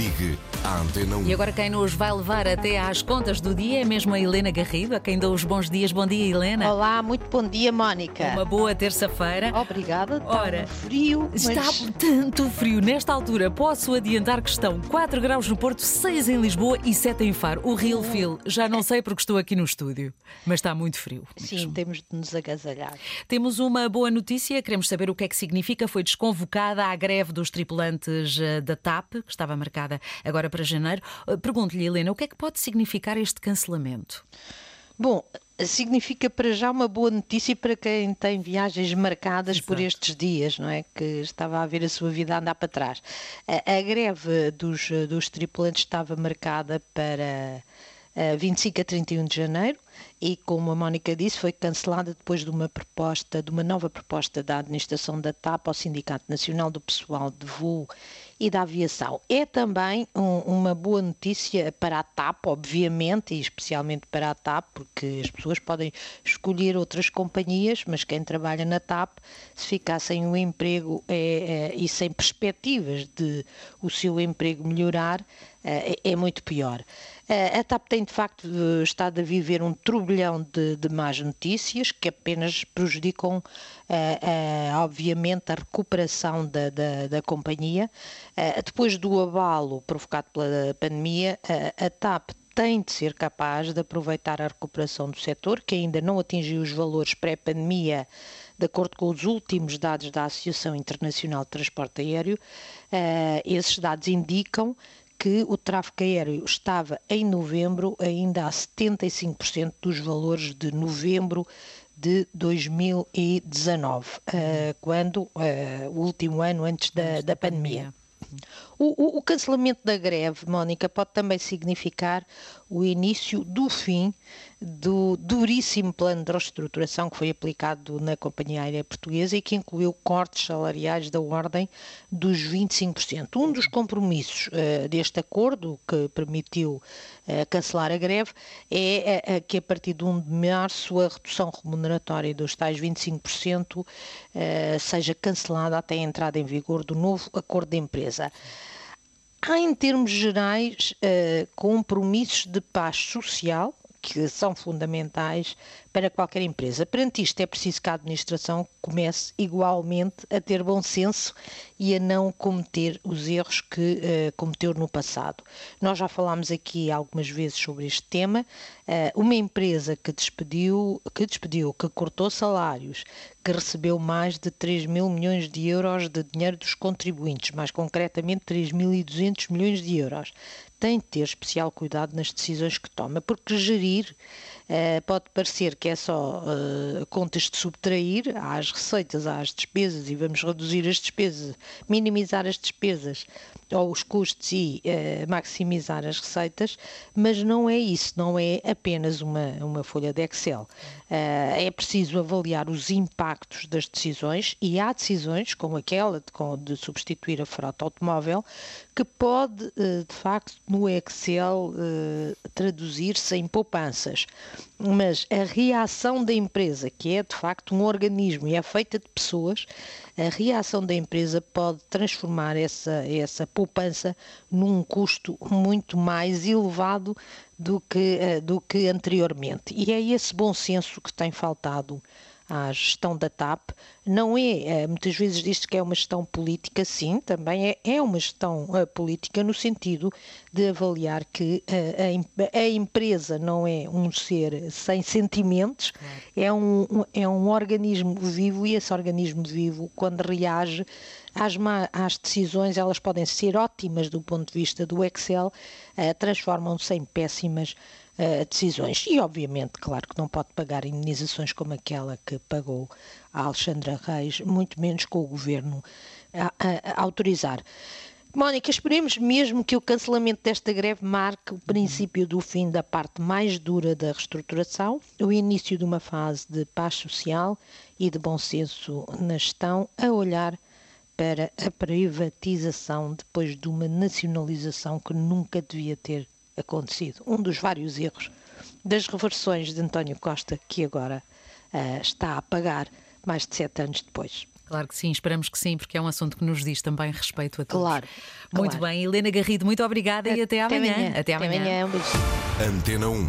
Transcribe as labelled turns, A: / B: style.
A: Ligue à Antena 1.
B: E agora quem nos vai levar até às contas do dia é mesmo a Helena Garrido, a quem dou os bons dias. Bom dia, Helena.
C: Olá, muito bom dia, Mónica.
B: Uma boa terça-feira.
C: Obrigada. Está
B: Ora,
C: um frio, mas
B: Está tanto frio. Nesta altura, posso adiantar que estão 4 graus no Porto, 6 em Lisboa e 7 em Faro. O real feel. Já não sei porque estou aqui no estúdio, mas está muito frio.
C: sim,
B: mesmo.
C: temos de nos agasalhar.
B: Temos uma boa notícia, queremos saber o que é que significa. Foi desconvocada a greve dos tripulantes eh, da TAP, que estava marcada agora para janeiro. Eh, Pergunto-lhe, Helena, o que é que pode significar este cancelamento?
C: Bom, significa para já uma boa notícia para quem tem viagens marcadas por
B: Exato.
C: estes dias, não é? Que estava a ver a sua vida andar para trás. A, a greve dos, dos tripulantes estava marcada para eh, 25 a 31 de janeiro e, como a Mónica disse, foi cancelada depois de uma proposta, de uma nova proposta da administração da TAP ao Sindicato Nacional do Pessoal de Voo e da Aviação. É também um- uma boa notícia para a TAP, obviamente, e especialmente para a TAP, porque as pessoas podem escolher outras companhias, mas quem trabalha na TAP, se ficar sem o emprego é- é- e sem perspectivas de o seu emprego melhorar, é, é muito pior. A TAP tem de facto eh, estado a viver um turbilhão de, de más notícias que apenas prejudicam, eh, eh, obviamente, a recuperação da, da, da companhia. Eh, Depois do abalo provocado pela pandemia, a TAP tem de ser capaz de aproveitar a recuperação do setor, que ainda não atingiu os valores pré-pandemia, de acordo com os últimos dados da Associação Internacional de Transporte Aéreo. Esses dados indicam que o tráfego aéreo estava em novembro ainda a 75% dos valores de novembro de 2019, eh, quando eh, o último ano antes da, da pandemia. O, o- o cancelamento da greve, Mónica, pode também significar o início do fim do duríssimo plano de reestruturação que foi aplicado na Companhia Aérea Portuguesa e que incluiu cortes salariais da ordem dos 25%. Um dos compromissos eh, deste acordo, que permitiu eh, cancelar a greve, é eh, que a partir de 1 de março a redução remuneratória dos tais 25% eh, seja cancelada até a entrada em vigor do novo acordo de empresa. Há, em termos gerais, eh, compromissos de paz social que são fundamentais para qualquer empresa. Perante isto, é preciso que a administração comece igualmente a ter bom senso e a não cometer os erros que eh, cometeu no passado. Nós já falámos aqui algumas vezes sobre este tema. Eh, uma empresa que despediu, que despediu, que cortou salários, que recebeu mais de 3 mil milhões de euros de dinheiro dos contribuintes, mais concretamente 3.200 milhões de euros, tem de ter especial cuidado nas decisões que toma, porque gerir pode parecer que é só eh, contas de subtrair, as receitas, as despesas e vamos reduzir as despesas, minimizar as despesas ou os custos e eh, maximizar as receitas, mas não é isso, não é apenas uma, uma folha de Excel. Eh, é preciso avaliar os impactos das decisões e há decisões, como aquela de, de substituir a frota automóvel, que pode, eh, de facto, no Excel eh, traduzir-se em poupanças. Mas a reação da empresa, que é de facto um organismo e é feita de pessoas, a reação da empresa pode transformar essa, essa poupança num custo muito mais elevado do que, eh, do que anteriormente. E é esse bom senso que tem faltado à gestão da TAP. Não é, eh, muitas vezes diz que é uma gestão política, sim, também é, é uma gestão eh, política no sentido de avaliar que eh, a, a empresa não é um ser sem sentimentos, é, um, um- é um organismo vivo e esse organismo vivo, quando reage às, às decisões, elas podem ser ótimas do ponto de vista do Excel, eh, transformam-se em péssimas eh, decisões. E, obviamente, claro que não pode pagar indenizações como aquela que pagou a Alexandra Reis, muito menos com o governo a, a- a autorizar. Mónica, esperemos mesmo que o cancelamento desta greve marque o princípio do fim da parte mais dura da reestruturação, o início de uma fase de paz social e de bom senso na gestão, a olhar para a privatização depois de uma nacionalização que nunca devia ter acontecido. Um dos vários erros das reversões de António Costa, que agora ah, está a pagar mais de sete anos depois.
B: Claro que sim, esperamos que sim, porque é um assunto que nos diz também respeito a todos.
C: Claro.
B: Muito
C: claro.
B: bem, Helena Garrido, muito obrigada e até amanhã.
C: Até amanhã.
B: Até amanhã.
C: Um beijinho.
A: Antena 1.